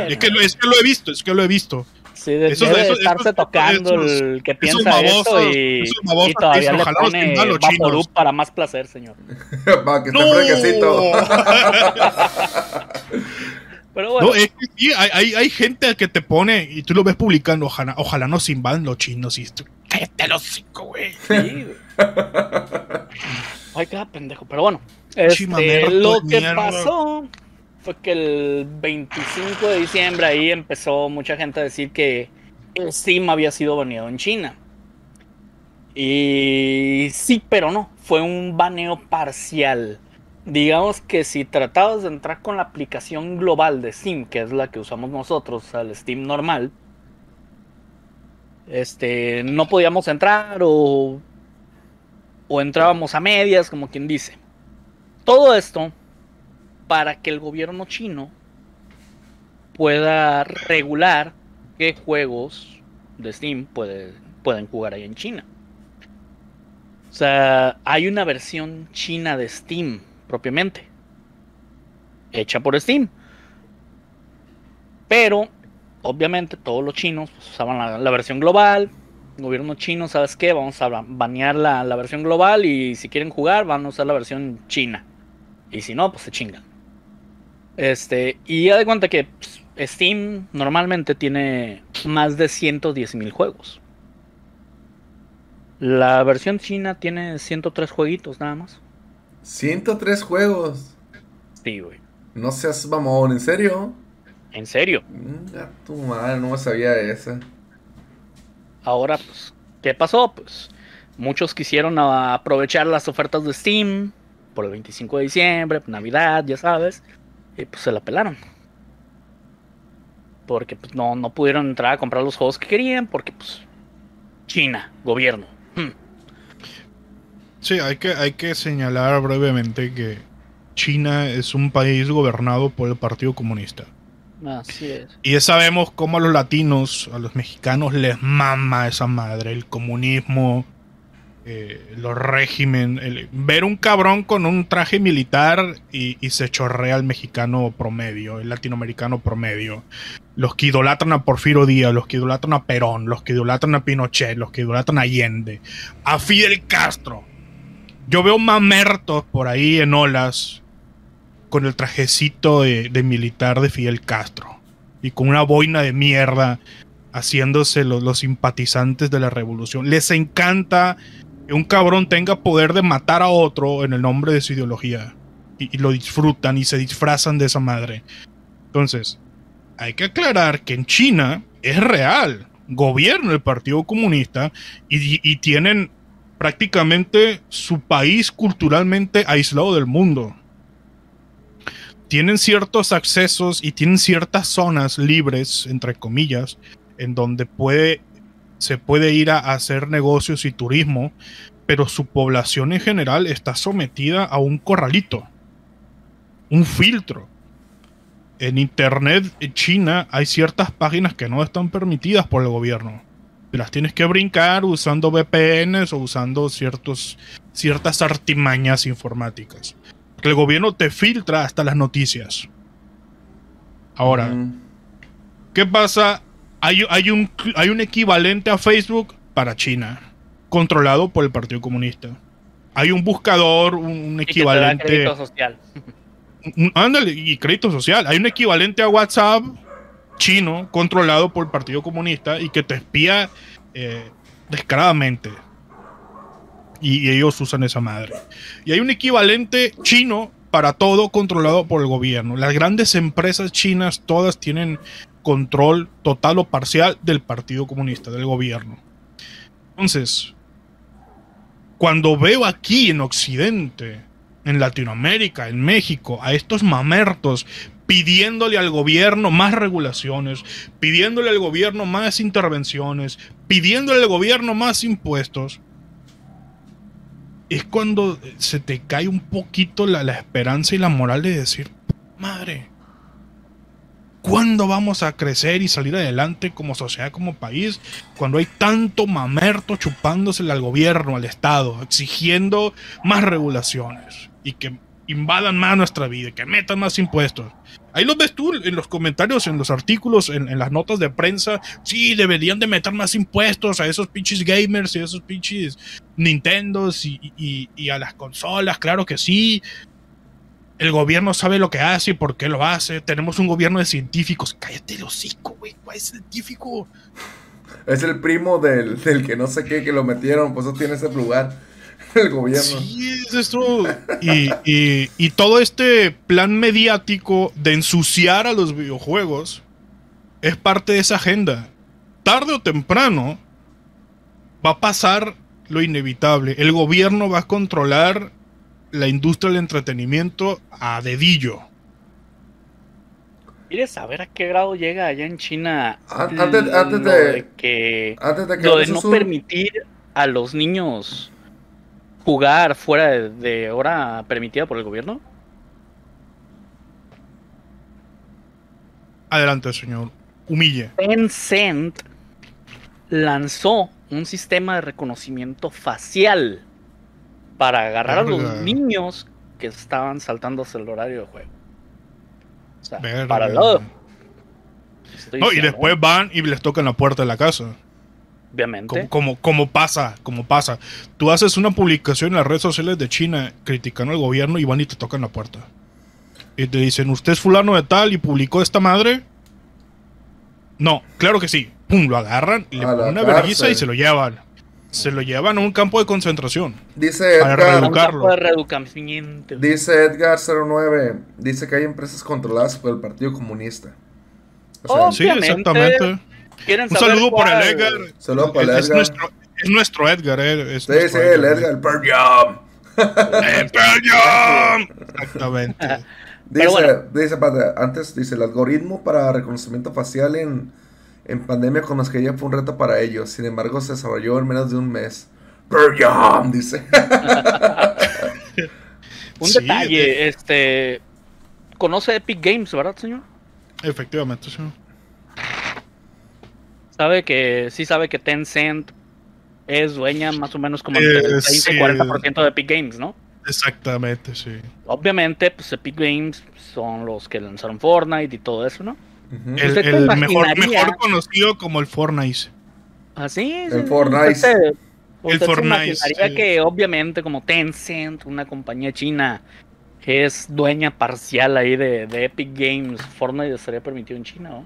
Es que, lo, es que lo he visto, es que lo he visto. Sí, de- debe esos- estarse tocando el que piensa babosos, esto y, y todavía le "Ojalá nos pone chinos". para más placer, señor. Para que esté ¡No! fresquecito. Pero bueno, No, es que sí, hay, hay, hay gente que te pone y tú lo ves publicando, ojalá, ojalá nos invadan los chinos y esto. Cállate los cinco, güey. sí, güey. Ay, queda pendejo. Pero bueno, este, lo que mierda. pasó fue que el 25 de diciembre ahí empezó mucha gente a decir que Steam había sido baneado en China. Y sí, pero no, fue un baneo parcial. Digamos que si tratabas de entrar con la aplicación global de Steam, que es la que usamos nosotros, al Steam normal, este, no podíamos entrar o, o entrábamos a medias, como quien dice. Todo esto para que el gobierno chino pueda regular qué juegos de Steam puede- pueden jugar ahí en China. O sea, hay una versión china de Steam propiamente, hecha por Steam. Pero, obviamente, todos los chinos pues, usaban la, versión global. El gobierno chino, ¿sabes qué? Vamos a ba- banear la, la versión global y si quieren jugar van a usar la versión china. Y si no, pues se chingan. Este, y ya de cuenta que pues, Steam normalmente tiene más de 110 mil juegos. La versión china tiene 103 jueguitos nada más. 103 juegos. Sí, güey. No seas mamón, ¿en serio? En serio. Mm, a tu madre, no sabía esa. Ahora, pues, ¿Qué pasó? Pues muchos quisieron aprovechar las ofertas de Steam por el 25 de diciembre, Navidad, ya sabes, y pues se la pelaron. Porque pues, no, no pudieron entrar a comprar los juegos que querían, porque pues China, gobierno. Hmm. Sí, hay que, hay que señalar brevemente que China es un país gobernado por el Partido Comunista. Así es. Y ya sabemos cómo a los latinos, a los mexicanos les mama esa madre, el comunismo, eh, los régimen. ver un cabrón con un traje militar y, se chorrea al mexicano promedio, el latinoamericano promedio. Los que idolatran a Porfirio Díaz, los que idolatran a Perón, los que idolatran a Pinochet, los que idolatran a Allende, a Fidel Castro. Yo veo mamertos por ahí en olas con el trajecito de, militar de Fidel Castro y con una boina de mierda haciéndose los, simpatizantes de la revolución. Les encanta que un cabrón tenga poder de matar a otro en el nombre de su ideología. Y, lo disfrutan y se disfrazan de esa madre. Entonces, hay que aclarar que en China es real. Gobierna el Partido Comunista y, y tienen prácticamente su país culturalmente aislado del mundo. Tienen ciertos accesos y tienen ciertas zonas libres, entre comillas, en donde puede se puede ir a hacer negocios y turismo, pero su población en general está sometida a un corralito, un filtro. En Internet en China hay ciertas páginas que no están permitidas por el gobierno. Las tienes que brincar usando VPNs o usando ciertos, ciertas artimañas informáticas. el gobierno te filtra hasta las noticias. Ahora, ¿qué pasa hay, un, hay un equivalente a Facebook para China, controlado por el Partido Comunista. Hay un buscador, un, equivalente. crédito social. ándale, y crédito social. Hay un equivalente a WhatsApp chino, controlado por el Partido Comunista y que te espía eh, descaradamente. Y, y ellos usan esa madre. Y hay un equivalente chino para todo controlado por el gobierno. Las grandes empresas chinas todas tienen control total o parcial del Partido Comunista, del gobierno. Entonces, cuando veo aquí en Occidente, en Latinoamérica, en México, a estos mamertos pidiéndole al gobierno más regulaciones, pidiéndole al gobierno más intervenciones, pidiéndole al gobierno más impuestos, es cuando se te cae un poquito la, la esperanza y la moral de decir, madre, ¿Cuándo vamos a crecer y salir adelante como sociedad, como país, cuando hay tanto mamerto chupándosele al gobierno, al Estado, exigiendo más regulaciones y que invadan más nuestra vida, que metan más impuestos? Ahí lo ves tú en los comentarios, en los artículos, en, las notas de prensa. Sí, deberían de meter más impuestos a esos pinches gamers y a esos pinches Nintendos y, y a las consolas, claro que sí el gobierno sabe lo que hace y por qué lo hace. Tenemos un gobierno de científicos. Cállate el hocico, güey. ¿Cuál es científico? Es el primo del, que no sé qué que lo metieron, pues eso tiene ese lugar. El gobierno. Sí, es esto. Y, y todo este plan mediático de ensuciar a los videojuegos es parte de esa agenda. Tarde o temprano va a pasar lo inevitable. El gobierno va a controlar la industria del entretenimiento a dedillo. ¿Quieres saber a qué grado llega allá en China? Antes, de, que, lo de no permitir a los niños jugar fuera de, hora permitida por el gobierno. Adelante, señor. Humille. Tencent lanzó un sistema de reconocimiento facial para agarrar a los niños que estaban saltándose el horario de juego. O sea, para el lado. No, y después van y les tocan la puerta de la casa. Obviamente. Como, como, pasa, como pasa. Tú haces una publicación en las redes sociales de China criticando al gobierno y van y te tocan la puerta. Y te dicen, ¿usted es fulano de tal y publicó esta madre? No, claro que sí. Pum, lo agarran, le ponen una vergüenza y se lo llevan se lo llevan a un campo de concentración. Dice para reeducarlo. Dice Edgar 09, dice que hay empresas controladas por el Partido Comunista. sí, exactamente. Un saludo por el Edgar. Saludo para es, Edgar. nuestro, es nuestro Edgar, eh, es Sí, nuestro sí, el Edgar, el Pearl Jam. ¡El Pearl Jam! Exactamente. Dice, bueno. dice, padre, antes dice, el algoritmo para reconocimiento facial en, en pandemia con mascarilla fue un reto para ellos. Sin embargo, se desarrolló en menos de un mes. Jam, dice. Un Sí, detalle, este. Conoce Epic Games, ¿verdad, señor? Efectivamente, sí. Sabe que. Sí sabe que Tencent es dueña más o menos como Eh, el sí. 20-40% de Epic Games, ¿no? Exactamente, sí. Obviamente, pues Epic Games son los que lanzaron Fortnite y todo eso, ¿no? El, ¿Usted se el mejor, conocido como el Fortnite. Así es. El Fortnite. Usted, El usted se Fortnite, imaginaría sí. que obviamente como Tencent, una compañía china que es dueña parcial ahí de, de Epic Games, Fortnite estaría permitido en China, ¿no?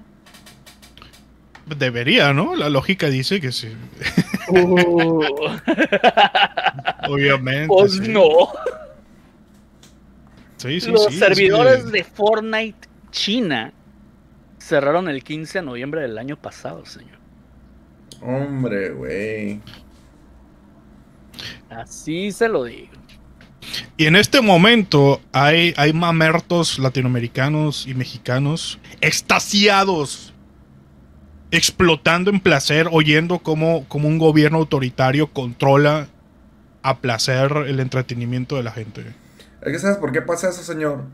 Debería, ¿no? La lógica dice que sí. Obviamente. pues sí. no. Sí, sí, Los sí, servidores sí. de Fortnite China cerraron el 15 de noviembre del año pasado, señor. Hombre, güey. Así se lo digo. Y en este momento hay, hay mamertos latinoamericanos y mexicanos extasiados, explotando en placer, oyendo cómo, cómo un gobierno autoritario controla a placer el entretenimiento de la gente. Es que sabes por qué pasa eso, señor.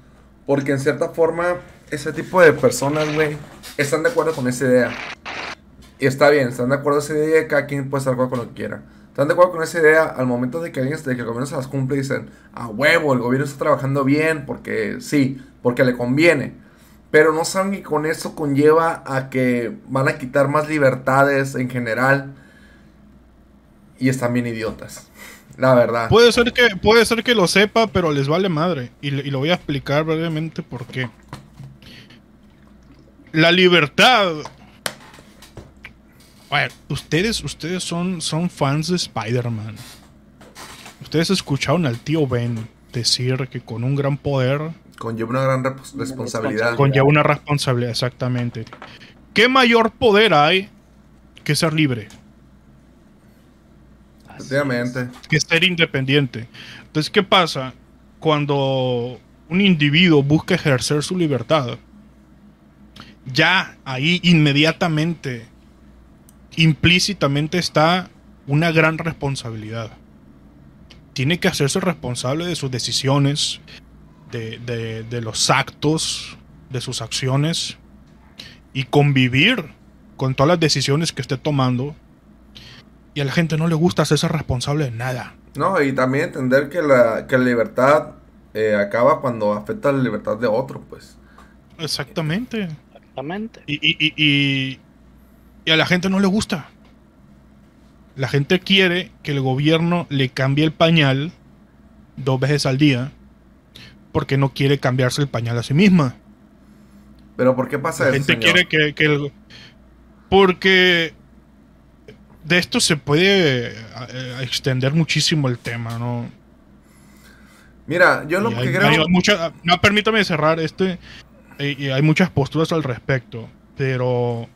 Porque en cierta forma, ese tipo de personas, güey, están de acuerdo con esa idea. Y está bien, están de acuerdo con esa idea y cada quien puede estar de acuerdo con lo que quiera. Están de acuerdo con esa idea al momento de que alguien, de que el gobierno se las cumple dicen, a huevo, el gobierno está trabajando bien porque sí, porque le conviene. Pero no saben que con eso conlleva a que van a quitar más libertades en general. Y están bien idiotas. La verdad. Puede ser que, puede ser que lo sepa, pero les vale madre. Y, y lo voy a explicar brevemente por qué. La libertad. A ver, ustedes, ustedes son, son fans de Spider-Man. Ustedes escucharon al tío Ben decir que con un gran poder Conlleva una gran responsabilidad. conlleva una responsabilidad, exactamente. ¿Qué mayor poder hay que ser libre? Efectivamente. que ser independiente. Entonces, ¿qué pasa cuando un individuo busca ejercer su libertad? Ya ahí inmediatamente, implícitamente está una gran responsabilidad. Tiene que hacerse responsable de sus decisiones, de, de- de los actos, de sus acciones y convivir con todas las decisiones que esté tomando y a la gente no le gusta hacerse responsable de nada. No, y también entender que la, que la libertad eh, acaba cuando afecta la libertad de otro, pues. Exactamente. Exactamente. Y, y- y- y- y a la gente no le gusta. La gente quiere que el gobierno le cambie el pañal dos veces al día porque no quiere cambiarse el pañal a sí misma. Pero ¿por qué pasa La eso, gente señor? quiere que, que el- Porque de esto se puede eh, extender muchísimo el tema, ¿no? Mira, yo lo Y que hay- creo... hay mucha- no, permítame cerrar este. Hay muchas posturas al respecto, pero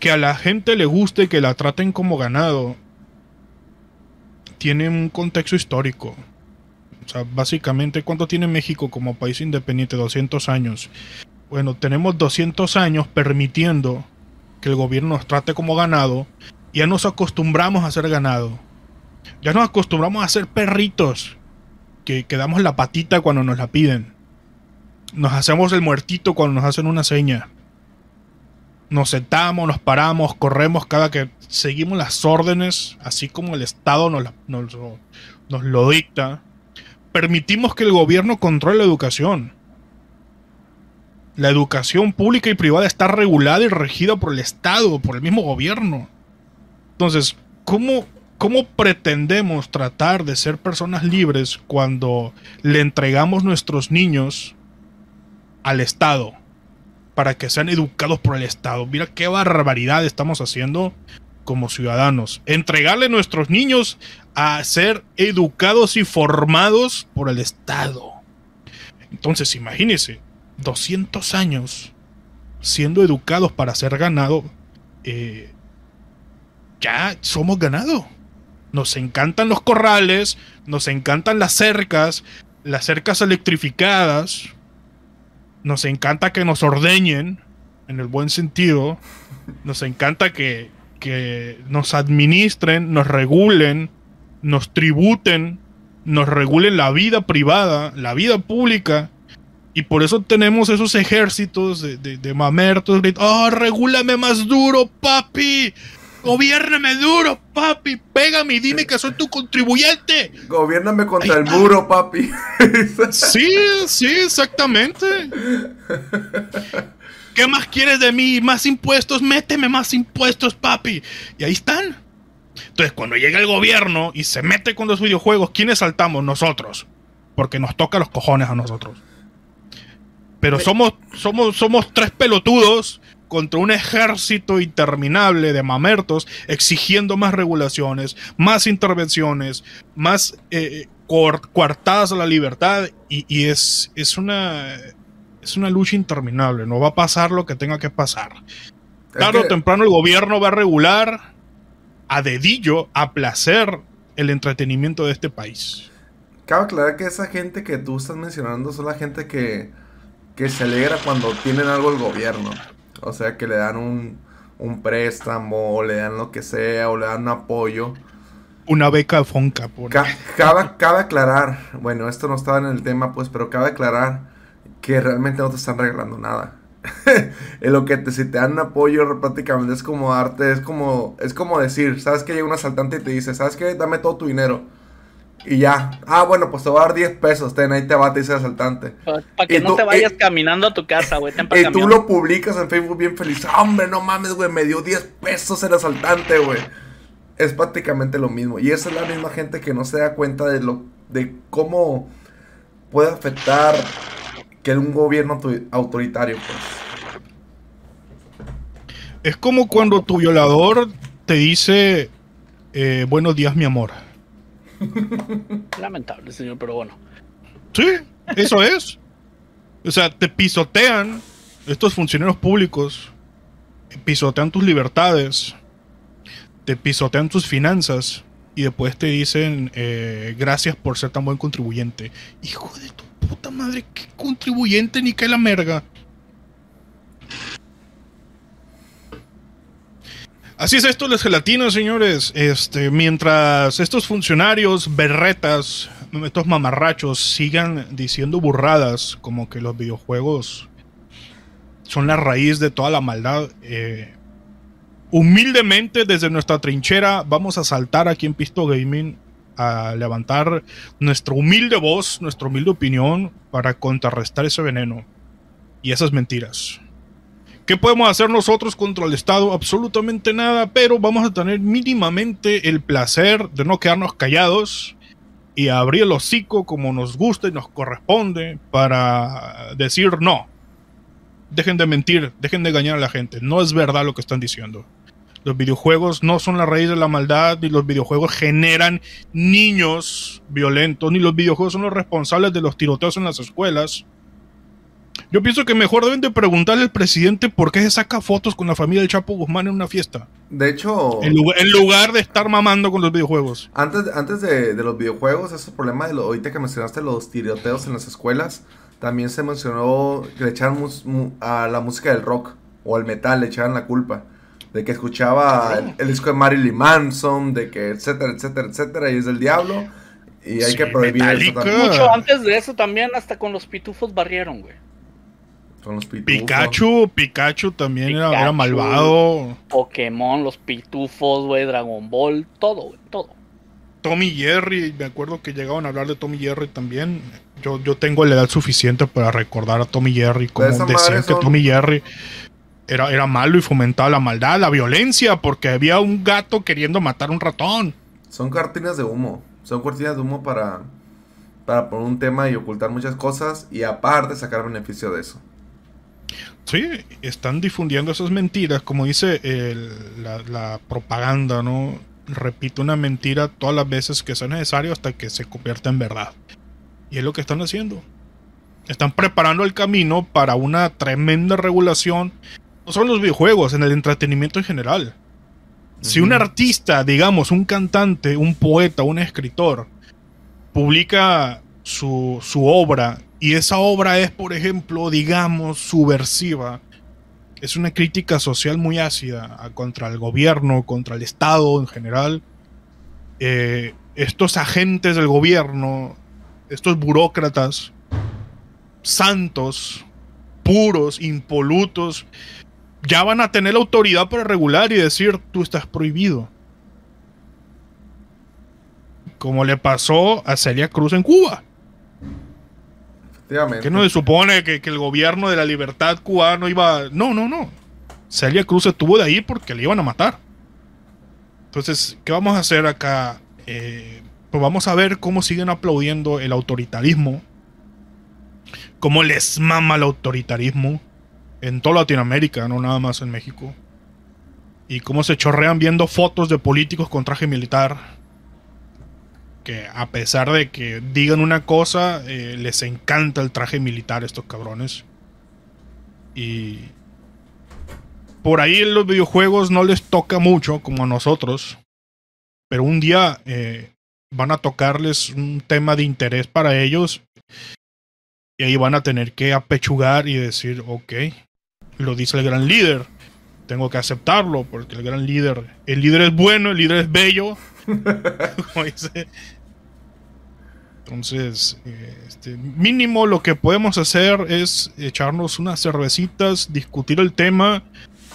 que a la gente le guste que la traten como ganado tiene un contexto histórico. O sea, básicamente, ¿cuánto tiene México como país independiente? 200 años. Bueno, tenemos 200 años permitiendo que el gobierno nos trate como ganado. Ya nos acostumbramos a ser ganado. Ya nos acostumbramos a ser perritos que, que damos la patita cuando nos la piden. Nos hacemos el muertito cuando nos hacen una seña. Nos sentamos, nos paramos, corremos cada que seguimos las órdenes, así como el Estado nos, nos lo dicta. Permitimos que el gobierno controle la educación. La educación pública y privada está regulada y regida por el Estado, por el mismo gobierno. Entonces, ¿cómo, ¿cómo pretendemos tratar de ser personas libres cuando le entregamos nuestros niños al Estado para que sean educados por el Estado? Mira qué barbaridad estamos haciendo como ciudadanos. Entregarle nuestros niños a ser educados y formados por el Estado. Entonces, imagínense, 200 años siendo educados para ser ganado. eh, ya somos ganado. Nos encantan los corrales, nos encantan las cercas, las cercas electrificadas. Nos encanta que nos ordeñen, en el buen sentido. Nos encanta que, que nos administren, nos regulen, nos tributen, nos regulen la vida privada, la vida pública. Y por eso tenemos esos ejércitos de, de, de mamertos ¡Oh, regúlame más duro, papi! ¡Gobiérname duro, papi! ¡Pégame y dime que soy tu contribuyente! Gobiérname contra el muro, papi. sí, sí, exactamente. ¿Qué más quieres de mí? Más impuestos, méteme más impuestos, papi. Y ahí están. Entonces, cuando llega el gobierno y se mete con los videojuegos, ¿quiénes saltamos? Nosotros. Porque nos toca los cojones a nosotros. Pero somos, somos, somos tres pelotudos contra un ejército interminable de mamertos exigiendo más regulaciones, más intervenciones, más eh, coartadas a la libertad y, y, es, es, una, es una lucha interminable. No va a pasar lo que tenga que pasar. Tarde o temprano el gobierno va a regular a dedillo, a placer, el entretenimiento de este país. Cabe aclarar que esa gente que tú estás mencionando son la gente que, que se alegra cuando tienen algo el gobierno. O sea, que le dan un, un préstamo, o le dan lo que sea, o le dan un apoyo. Una beca de Fonca. Por Ca cabe, cabe aclarar, bueno, esto no estaba en el tema, pues, pero cabe aclarar que realmente no te están regalando nada. en lo que te, si te dan apoyo prácticamente es como darte, es como, es como decir, sabes que llega un asaltante y te dice, sabes que dame todo tu dinero. Y ya, ah, bueno, pues te voy a dar 10 pesos, ten, ahí te va, te dice el asaltante. Para que y no tú, te vayas caminando a tu casa, güey. Y tú lo publicas en Facebook bien feliz. Hombre, no mames, güey, me dio 10 pesos el asaltante, güey. Es prácticamente lo mismo. Y esa es la misma gente que no se da cuenta de lo de cómo puede afectar que un gobierno autoritario, pues. Es como cuando tu violador te dice eh, buenos días, mi amor. Lamentable, señor, pero bueno. Sí, eso es. O sea, te pisotean estos funcionarios públicos, pisotean tus libertades, te pisotean tus finanzas y después te dicen eh, gracias por ser tan buen contribuyente. Hijo de tu puta madre, qué contribuyente ni qué la merga. Así es esto, las gelatinas, señores. Este, mientras estos funcionarios berretas, estos mamarrachos, sigan diciendo burradas como que los videojuegos son la raíz de toda la maldad. Eh, humildemente, desde nuestra trinchera, vamos a saltar aquí en Pisto Gaming a levantar nuestra humilde voz, nuestra humilde opinión para contrarrestar ese veneno y esas mentiras. ¿Qué podemos hacer nosotros contra el Estado? Absolutamente nada, pero vamos a tener mínimamente el placer de no quedarnos callados y abrir el hocico como nos gusta y nos corresponde para decir no. Dejen de mentir, dejen de engañar a la gente. No es verdad lo que están diciendo. Los videojuegos no son la raíz de la maldad, ni los videojuegos generan niños violentos, ni los videojuegos son los responsables de los tiroteos en las escuelas. Yo pienso que mejor deben de preguntarle al presidente por qué se saca fotos con la familia del Chapo Guzmán en una fiesta. De hecho... En lugar, en lugar de estar mamando con los videojuegos. Antes, antes de, de los videojuegos, ese problema de lo, ahorita que mencionaste los tiroteos en las escuelas, también se mencionó que le echaron mus, mu, a la música del rock o al metal, le echaban la culpa. De que escuchaba el, el, disco de Marilyn Manson, de que etcétera, etcétera, etcétera, y es del diablo. Y hay sí, que prohibir eso también. Mucho antes de eso también, hasta con los pitufos barrieron, güey. Son los pitufos. Pikachu, Pikachu también Pikachu, era, era, malvado. Pokémon, los pitufos, güey, Dragon Ball, todo, güey, todo. Tommy Jerry, me acuerdo que llegaban a hablar de Tommy Jerry también. Yo, yo tengo la edad suficiente para recordar a Tommy Jerry como decían son... que Tommy Jerry era, era malo y fomentaba la maldad, la violencia, porque había un gato queriendo matar a un ratón. Son cortinas de humo. Son cortinas de humo para, para poner un tema y ocultar muchas cosas y aparte sacar beneficio de eso. Sí, están difundiendo esas mentiras, como dice el, la, la, propaganda, ¿no? Repito una mentira todas las veces que sea necesario hasta que se convierta en verdad. Y es lo que están haciendo. Están preparando el camino para una tremenda regulación no solo en los videojuegos, en el entretenimiento en general. Si un artista, digamos, un cantante, un poeta, un escritor, publica su, su obra y esa obra es, por ejemplo, digamos, subversiva, es una crítica social muy ácida contra el gobierno, contra el Estado en general, eh, estos agentes del gobierno, estos burócratas santos, puros, impolutos, ya van a tener la autoridad para regular y decir, tú estás prohibido. Como le pasó a Celia Cruz en Cuba. Que no se supone que, que, el gobierno de la libertad cubano iba... No, no, no. Celia Cruz estuvo de ahí porque le iban a matar. Entonces, ¿qué vamos a hacer acá? Eh, pues vamos a ver cómo siguen aplaudiendo el autoritarismo. Cómo les mama el autoritarismo en toda Latinoamérica, no nada más en México. Y cómo se chorrean viendo fotos de políticos con traje militar. Que a pesar de que digan una cosa, eh, les encanta el traje militar a estos cabrones. Y por ahí en los videojuegos no les toca mucho como a nosotros. Pero un día eh, van a tocarles un tema de interés para ellos. Y ahí van a tener que apechugar y decir, ok, lo dice el gran líder. Tengo que aceptarlo porque el gran líder, el líder es bueno, el líder es bello. Entonces, eh, este, mínimo lo que podemos hacer es echarnos unas cervecitas, discutir el tema,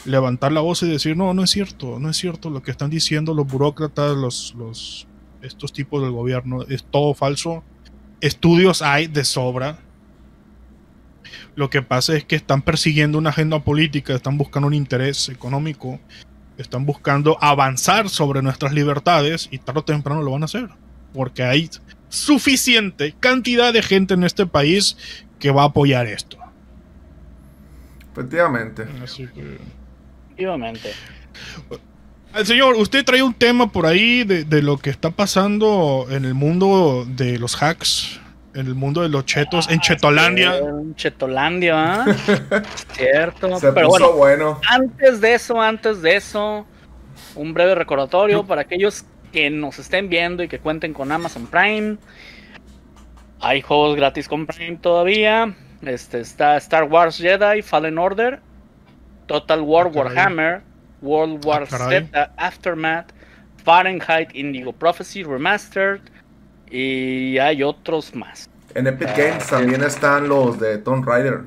levantar la voz y decir, no, no es cierto, no es cierto lo que están diciendo los burócratas, los, los, estos tipos del gobierno, es todo falso. Estudios hay de sobra. Lo que pasa es que están persiguiendo una agenda política, están buscando un interés económico, están buscando avanzar sobre nuestras libertades y tarde o temprano lo van a hacer. Porque hay suficiente cantidad de gente en este país que va a apoyar esto. Efectivamente. Efectivamente. Al señor, usted trae un tema por ahí de, lo que está pasando en el mundo de los hacks, en el mundo de los chetos, en Chetolandia. En Chetolandia, ¿eh? Cierto. Se Pero puso bueno, Antes de eso, antes de eso, un breve recordatorio para aquellos que nos estén viendo y que cuenten con Amazon Prime. Hay juegos gratis con Prime todavía. Este está Star Wars Jedi Fallen Order, Total War ah, Warhammer, World War ah, Z Aftermath, Fahrenheit Indigo Prophecy Remastered y hay otros más. En Epic Games también están los de Tomb Raider.